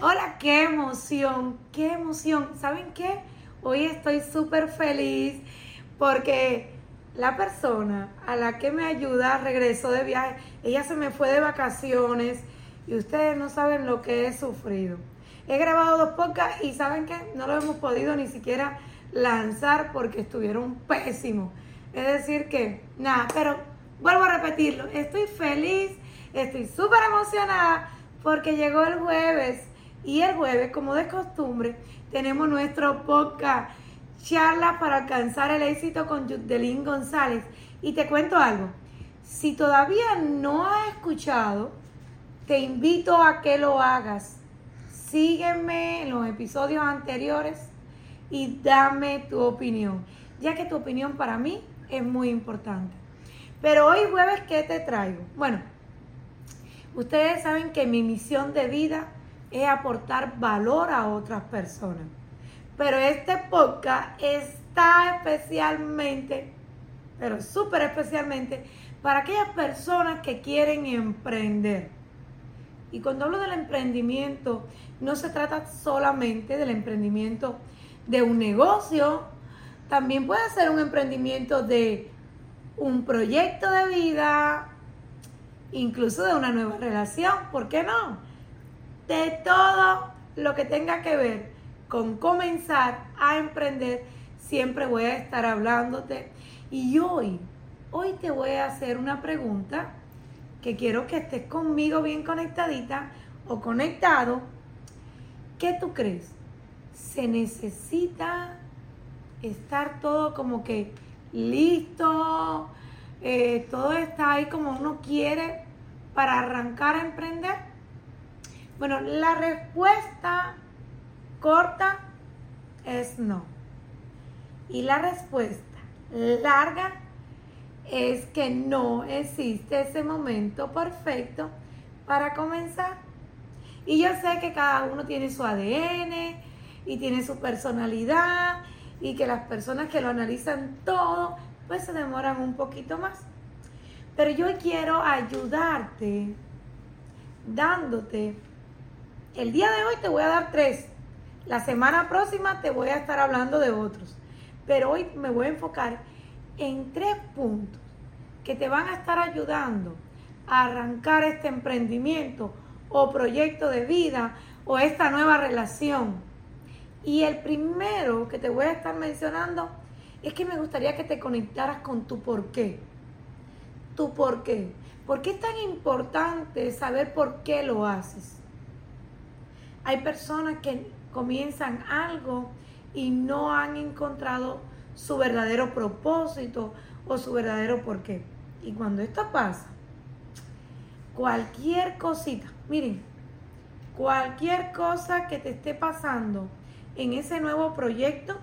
Hola, qué emoción, qué emoción. ¿Saben qué? Hoy estoy súper feliz porque la persona a la que me ayuda regresó de viaje. Ella se me fue de vacaciones y ustedes no saben lo que he sufrido. He grabado dos podcasts y saben que no lo hemos podido ni siquiera lanzar porque estuvieron pésimos. Es decir que, nada, pero vuelvo a repetirlo, estoy feliz, estoy súper emocionada porque llegó el jueves y el jueves, como de costumbre, tenemos nuestro podcast charla para alcanzar el éxito con Yudelín González. Y te cuento algo, si todavía no has escuchado, te invito a que lo hagas. Sígueme en los episodios anteriores y dame tu opinión, ya que tu opinión para mí es muy importante. Pero hoy jueves, ¿qué te traigo? Bueno, ustedes saben que mi misión de vida es aportar valor a otras personas. Pero este podcast está especialmente, pero súper especialmente, para aquellas personas que quieren emprender. Y cuando hablo del emprendimiento, no se trata solamente del emprendimiento de un negocio, también puede ser un emprendimiento de un proyecto de vida, incluso de una nueva relación, ¿por qué no? De todo lo que tenga que ver con comenzar a emprender, siempre voy a estar hablándote. Y hoy, hoy te voy a hacer una pregunta que quiero que estés conmigo bien conectadita o conectado. ¿Qué tú crees? ¿Se necesita estar todo como que listo? Eh, todo está ahí como uno quiere para arrancar a emprender. Bueno, la respuesta corta es no. Y la respuesta larga es que no existe ese momento perfecto para comenzar. Y yo sé que cada uno tiene su ADN y tiene su personalidad y que las personas que lo analizan todo, pues se demoran un poquito más. Pero yo quiero ayudarte dándote, el día de hoy te voy a dar tres la semana próxima te voy a estar hablando de otros, pero hoy me voy a enfocar en tres puntos que te van a estar ayudando a arrancar este emprendimiento o proyecto de vida o esta nueva relación. Y el primero que te voy a estar mencionando es que me gustaría que te conectaras con tu por qué. Tu por qué. ¿Por qué es tan importante saber por qué lo haces? Hay personas que comienzan algo y no han encontrado su verdadero propósito o su verdadero porqué. Y cuando esto pasa, cualquier cosita, miren, cualquier cosa que te esté pasando en ese nuevo proyecto,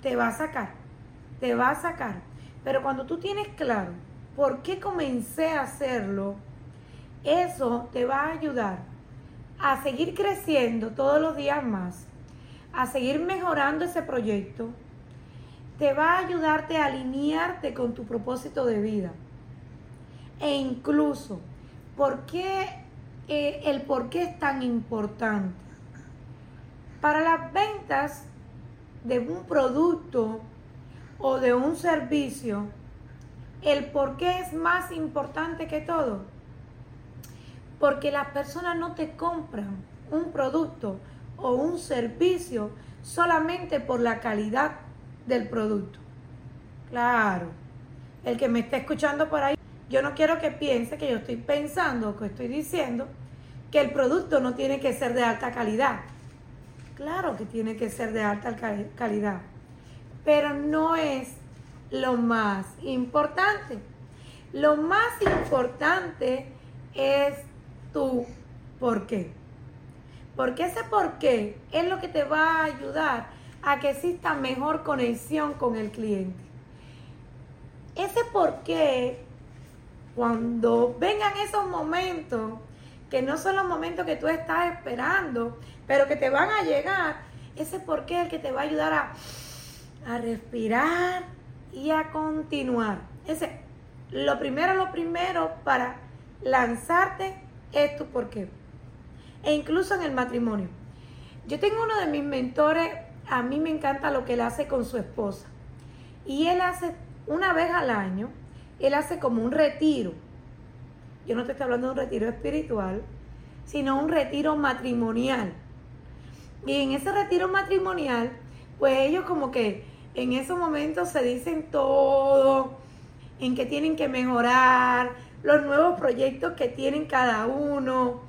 te va a sacar, te va a sacar. Pero cuando tú tienes claro por qué comencé a hacerlo, eso te va a ayudar a seguir creciendo todos los días más, a seguir mejorando ese proyecto, te va a ayudarte a alinearte con tu propósito de vida. E incluso, ¿por qué, eh, el por qué es tan importante? Para las ventas de un producto o de un servicio, el por qué es más importante que todo porque las personas no te compran un producto o un servicio solamente por la calidad del producto. Claro, el que me está escuchando por ahí, yo no quiero que piense que yo estoy pensando o que estoy diciendo que el producto no tiene que ser de alta calidad. Claro que tiene que ser de alta calidad, pero no es lo más importante. Lo más importante es tu por qué. Porque ese por qué es lo que te va a ayudar a que exista mejor conexión con el cliente. Ese por qué, cuando vengan esos momentos, que no son los momentos que tú estás esperando, pero que te van a llegar, ese por qué es el que te va a ayudar a, a respirar y a continuar. Ese, lo primero, lo primero para lanzarte es tu por qué. e incluso en el matrimonio. Yo tengo uno de mis mentores, a mí me encanta lo que él hace con su esposa. Y él hace una vez al año, él hace como un retiro. Yo no te estoy hablando de un retiro espiritual, sino un retiro matrimonial. Y en ese retiro matrimonial, pues ellos como que en esos momentos se dicen todo, en que tienen que mejorar, los nuevos proyectos que tienen cada uno.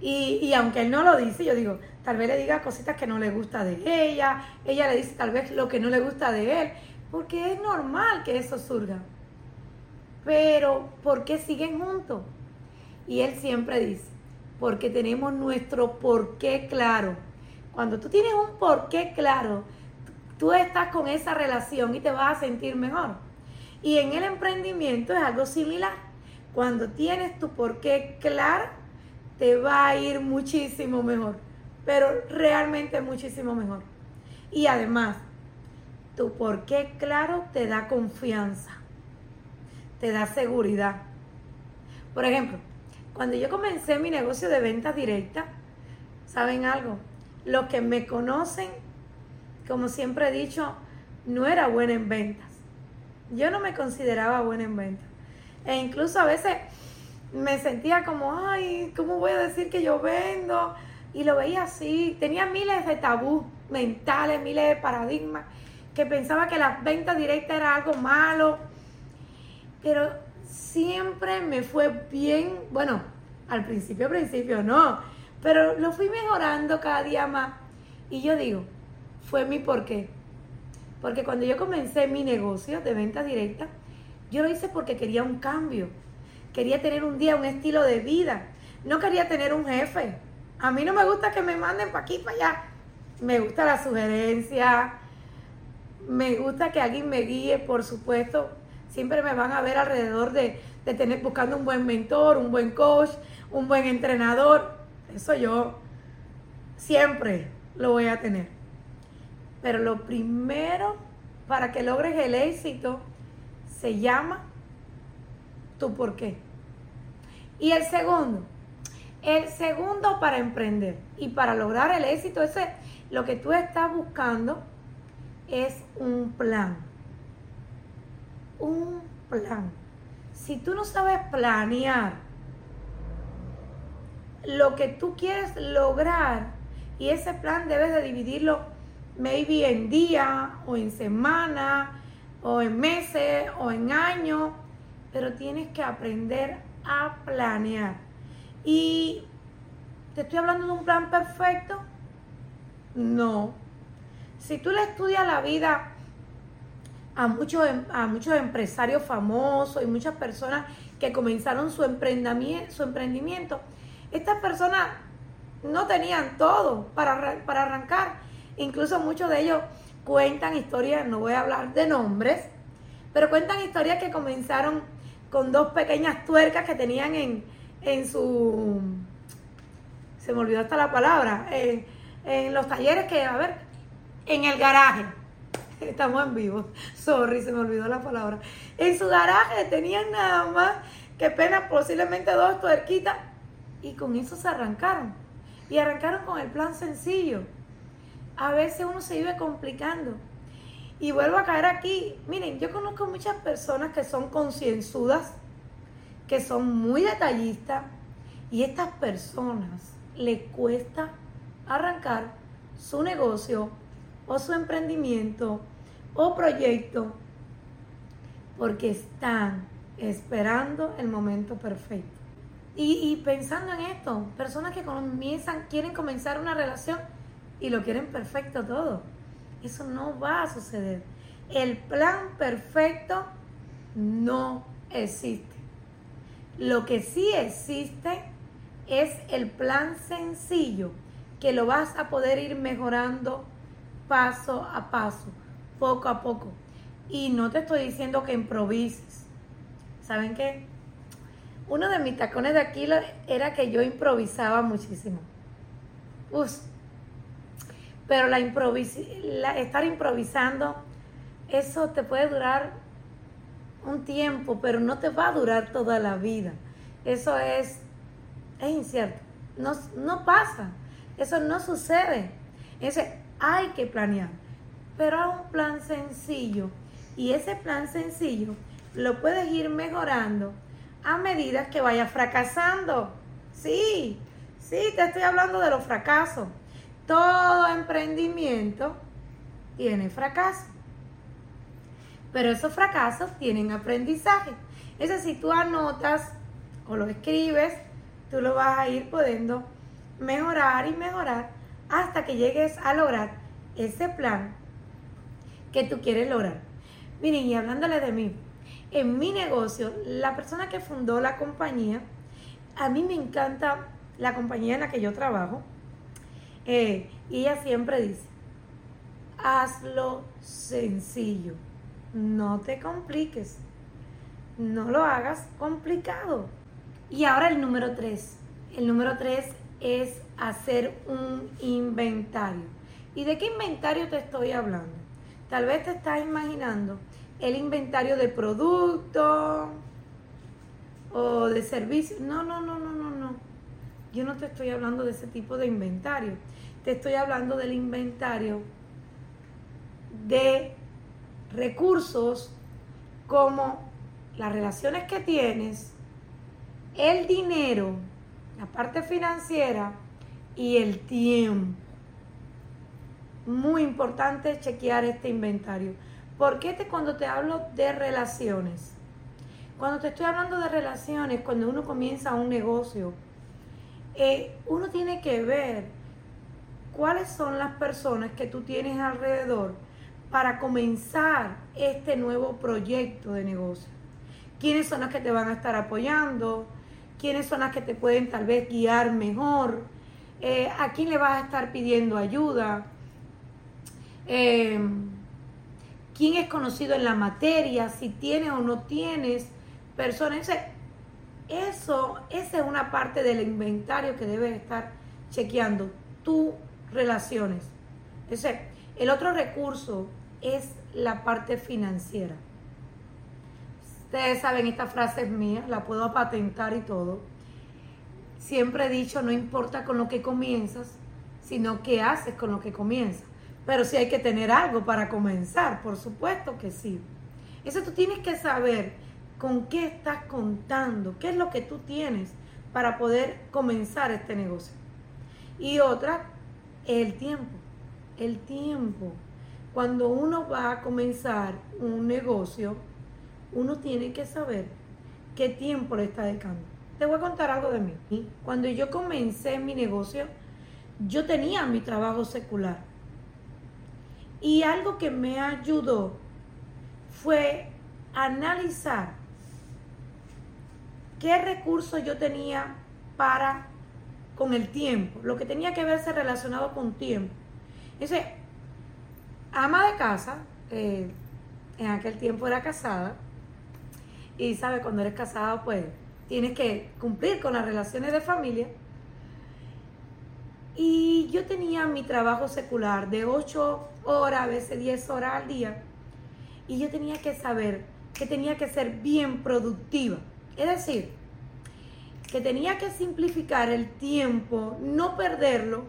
Y, y, aunque él no lo dice, yo digo, tal vez le diga cositas que no le gusta de ella, ella le dice tal vez lo que no le gusta de él, porque es normal que eso surja. Pero, ¿por qué siguen juntos? Y él siempre dice, porque tenemos nuestro porqué claro. Cuando tú tienes un porqué claro, tú estás con esa relación y te vas a sentir mejor. Y en el emprendimiento es algo similar. Cuando tienes tu porqué claro, te va a ir muchísimo mejor, pero realmente muchísimo mejor. Y además, tu porqué claro te da confianza, te da seguridad. Por ejemplo, cuando yo comencé mi negocio de ventas directas, ¿saben algo? Los que me conocen, como siempre he dicho, no era buena en ventas. Yo no me consideraba buena en ventas. E incluso a veces me sentía como, ay, ¿cómo voy a decir que yo vendo? Y lo veía así. Tenía miles de tabús mentales, miles de paradigmas, que pensaba que las ventas directas era algo malo. Pero siempre me fue bien, bueno, al principio, principio no, pero lo fui mejorando cada día más. Y yo digo, fue mi porqué. Porque cuando yo comencé mi negocio de venta directa, yo lo hice porque quería un cambio. Quería tener un día un estilo de vida. No quería tener un jefe. A mí no me gusta que me manden para aquí, para allá. Me gusta la sugerencia. Me gusta que alguien me guíe, por supuesto siempre me van a ver alrededor de, tener buscando un buen mentor, un buen coach, un buen entrenador. Eso yo siempre lo voy a tener. Pero lo primero para que logres el éxito se llama tu por qué. Y el segundo, el segundo para emprender y para lograr el éxito, ese lo que tú estás buscando es un plan un plan. Si tú no sabes planear lo que tú quieres lograr y ese plan debes de dividirlo maybe en día o en semana o en meses o en años, pero tienes que aprender a planear. Y te estoy hablando de un plan perfecto. No. Si tú le estudias la vida a muchos, em, a muchos empresarios famosos y muchas personas que comenzaron su emprendimiento, su emprendimiento. Estas personas no tenían todo para, para arrancar. Incluso muchos de ellos cuentan historias, no voy a hablar de nombres, pero cuentan historias que comenzaron con dos pequeñas tuercas que tenían en, en su... Se me olvidó hasta la palabra. En, en los talleres que, a ver, en el garaje Estamos en vivo. Sorry, se me olvidó la palabra. En su garaje tenían nada más que pena posiblemente dos tuerquitas. Y con eso se arrancaron. Y arrancaron con el plan sencillo. A veces uno se vive complicando. Y vuelvo a caer aquí. Miren, yo conozco muchas personas que son concienzudas, que son muy detallistas. Y estas personas les cuesta arrancar su negocio o su emprendimiento o proyecto porque están esperando el momento perfecto. Y, pensando en esto, personas que comienzan, quieren comenzar una relación y lo quieren perfecto todo. Eso no va a suceder. El plan perfecto no existe. Lo que sí existe es el plan sencillo que lo vas a poder ir mejorando paso a paso, poco a poco. Y no te estoy diciendo que improvises. ¿Saben qué? Uno de mis tacones de aquí era que yo improvisaba muchísimo. Uf. Pero la, la estar improvisando, eso te puede durar un tiempo, pero no te va a durar toda la vida. Eso es, es incierto. no, no pasa. Eso no sucede. Ese hay que planear. Pero hay un plan sencillo. Y ese plan sencillo lo puedes ir mejorando a medida que vayas fracasando. Sí, sí, te estoy hablando de los fracasos. Todo emprendimiento tiene fracaso. Pero esos fracasos tienen aprendizaje. Es decir, tú anotas o lo escribes, tú lo vas a ir pudiendo mejorar y mejorar hasta que llegues a lograr ese plan que tú quieres lograr. Miren, y hablándole de mí, en mi negocio, la persona que fundó la compañía, a mí me encanta la compañía en la que yo trabajo, eh, y ella siempre dice, hazlo sencillo, no te compliques, no lo hagas complicado. Y ahora el número tres. El número tres es hacer un inventario. ¿Y de qué inventario te estoy hablando? Tal vez te estás imaginando el inventario de productos o de servicios. No, no, no, no, no, no. Yo no te estoy hablando de ese tipo de inventario. Te estoy hablando del inventario de recursos como las relaciones que tienes, el dinero, la parte financiera y el tiempo. Muy importante chequear este inventario. ¿Por qué te, cuando te hablo de relaciones? Cuando te estoy hablando de relaciones, cuando uno comienza un negocio, eh, uno tiene que ver cuáles son las personas que tú tienes alrededor para comenzar este nuevo proyecto de negocio. ¿Quiénes son las que te van a estar apoyando? ¿Quiénes son las que te pueden tal vez guiar mejor? Eh, ¿A quién le vas a estar pidiendo ayuda? Eh, quién es conocido en la materia, si tienes o no tienes personas. Eso, esa es una parte del inventario que debes estar chequeando, tus relaciones. Ese, el otro recurso es la parte financiera. Ustedes saben, esta frase es mía, la puedo patentar y todo. Siempre he dicho, no importa con lo que comienzas, sino qué haces con lo que comienzas. Pero sí hay que tener algo para comenzar, por supuesto que sí. Eso tú tienes que saber con qué estás contando, qué es lo que tú tienes para poder comenzar este negocio. Y otra, el tiempo. El tiempo. Cuando uno va a comenzar un negocio, uno tiene que saber qué tiempo le está dedicando. Te voy a contar algo de mí. Cuando yo comencé mi negocio, yo tenía mi trabajo secular y algo que me ayudó fue analizar qué recursos yo tenía para con el tiempo, lo que tenía que verse relacionado con tiempo. Dice, ama de casa, eh, en aquel tiempo era casada, y sabe, cuando eres casado, pues tienes que cumplir con las relaciones de familia. Y yo tenía mi trabajo secular de 8 horas, a veces 10 horas al día. Y yo tenía que saber que tenía que ser bien productiva. Es decir, que tenía que simplificar el tiempo, no perderlo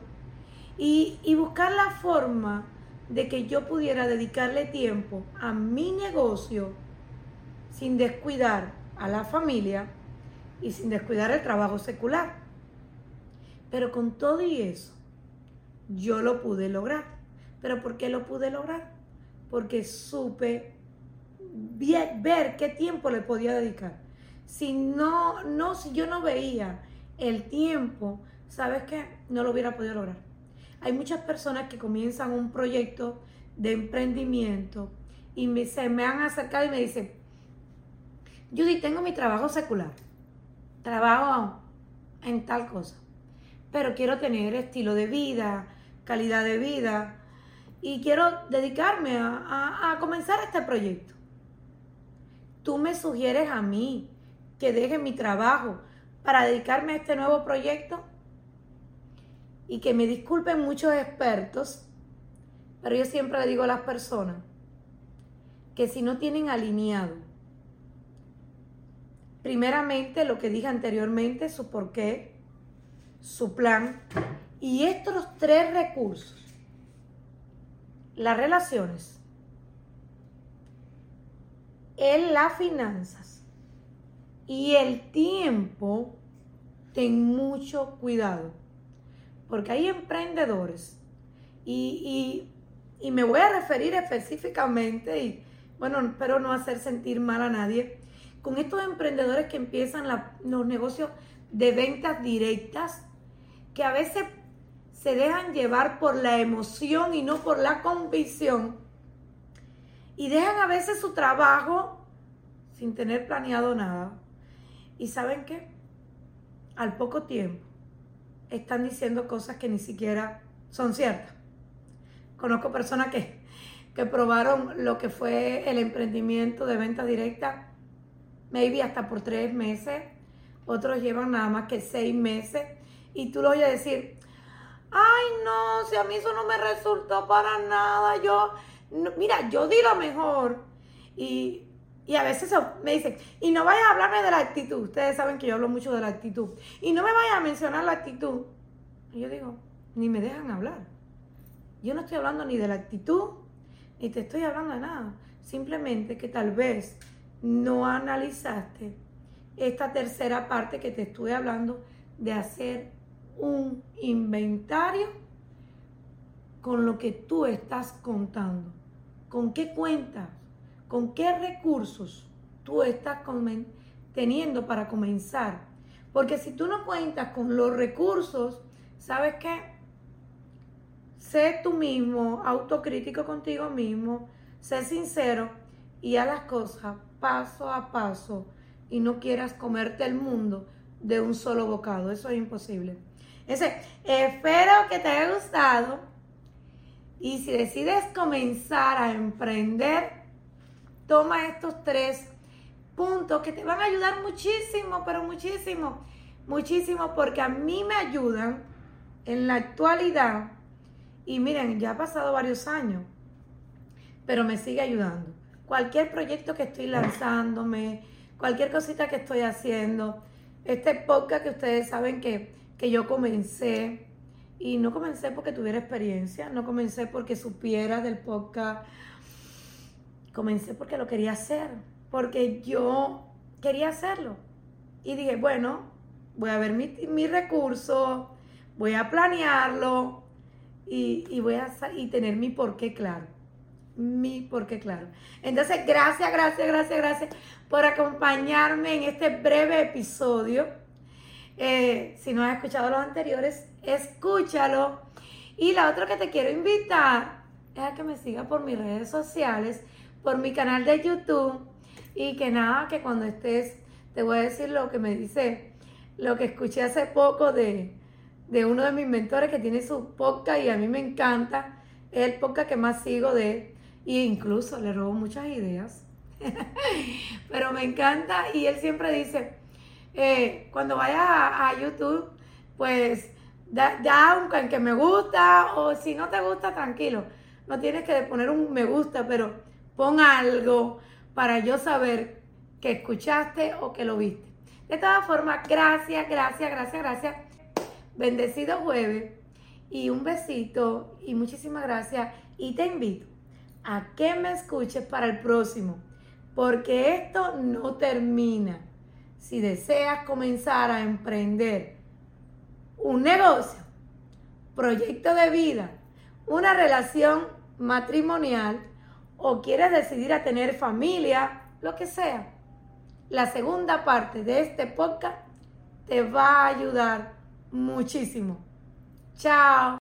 y, y buscar la forma de que yo pudiera dedicarle tiempo a mi negocio sin descuidar a la familia y sin descuidar el trabajo secular. Pero con todo y eso, yo lo pude lograr. ¿Pero por qué lo pude lograr? Porque supe ver qué tiempo le podía dedicar. Si no, no, si yo no veía el tiempo, ¿sabes qué? No lo hubiera podido lograr. Hay muchas personas que comienzan un proyecto de emprendimiento y me, se me han acercado y me dicen, Judy, tengo mi trabajo secular, trabajo en tal cosa pero quiero tener estilo de vida, calidad de vida y quiero dedicarme a, comenzar este proyecto. Tú me sugieres a mí que deje mi trabajo para dedicarme a este nuevo proyecto y que me disculpen muchos expertos, pero yo siempre le digo a las personas que si no tienen alineado, primeramente lo que dije anteriormente, su por qué, su plan. Y estos tres recursos, las relaciones, en las finanzas y el tiempo, ten mucho cuidado. Porque hay emprendedores y, y, me voy a referir específicamente, y bueno, espero no hacer sentir mal a nadie, con estos emprendedores que empiezan los negocios de ventas directas, que a veces se dejan llevar por la emoción y no por la convicción, y dejan a veces su trabajo sin tener planeado nada. ¿Y saben qué? Al poco tiempo están diciendo cosas que ni siquiera son ciertas. Conozco personas que, que probaron lo que fue el emprendimiento de venta directa, maybe hasta por tres meses, otros llevan nada más que seis meses, y tú lo oyes decir, ay no, si a mí eso no me resultó para nada, yo, mira, yo di lo mejor. Y, y a veces me dicen, y no vayas a hablarme de la actitud. Ustedes saben que yo hablo mucho de la actitud. Y no me vayas a mencionar la actitud. Y yo digo, ni me dejan hablar. Yo no estoy hablando ni de la actitud, ni te estoy hablando de nada. Simplemente que tal vez no analizaste esta tercera parte que te estuve hablando de hacer un inventario con lo que tú estás contando. ¿Con qué cuentas? ¿Con qué recursos tú estás teniendo para comenzar? Porque si tú no cuentas con los recursos, ¿sabes qué? Sé tú mismo, autocrítico contigo mismo, sé sincero y haz las cosas paso a paso y no quieras comerte el mundo de un solo bocado. Eso es imposible. Ese, espero que te haya gustado. Y si decides comenzar a emprender, toma estos tres puntos que te van a ayudar muchísimo, pero muchísimo, muchísimo, porque a mí me ayudan en la actualidad. Y miren, ya ha pasado varios años, pero me sigue ayudando. Cualquier proyecto que estoy lanzándome, cualquier cosita que estoy haciendo, este podcast que ustedes saben que, que yo comencé, y no comencé porque tuviera experiencia, no comencé porque supiera del podcast, comencé porque lo quería hacer, porque yo quería hacerlo. Y dije, bueno, voy a ver mi, mi recurso, voy a planearlo y, voy a y tener mi porqué claro. Mi porqué claro. Entonces, gracias, gracias, gracias, gracias por acompañarme en este breve episodio. Eh, si no has escuchado los anteriores, escúchalo. Y la otra que te quiero invitar es a que me siga por mis redes sociales por mi canal de YouTube. Y que nada, que cuando estés, te voy a decir lo que me dice, lo que escuché hace poco de, de uno de mis mentores que tiene su podcast y a mí me encanta, es el podcast que más sigo de él. E incluso le robo muchas ideas, pero me encanta y él siempre dice, eh, cuando vayas a, YouTube, pues da, da un que me gusta o si no te gusta, tranquilo, no tienes que poner un me gusta, pero pon algo para yo saber que escuchaste o que lo viste. De todas formas, gracias, gracias, gracias, gracias. Bendecido jueves y un besito y muchísimas gracias. Y te invito a que me escuches para el próximo, porque esto no termina. Si deseas comenzar a emprender un negocio, proyecto de vida, una relación matrimonial, o quieres decidir a tener familia, lo que sea, la segunda parte de este podcast te va a ayudar muchísimo. Chao.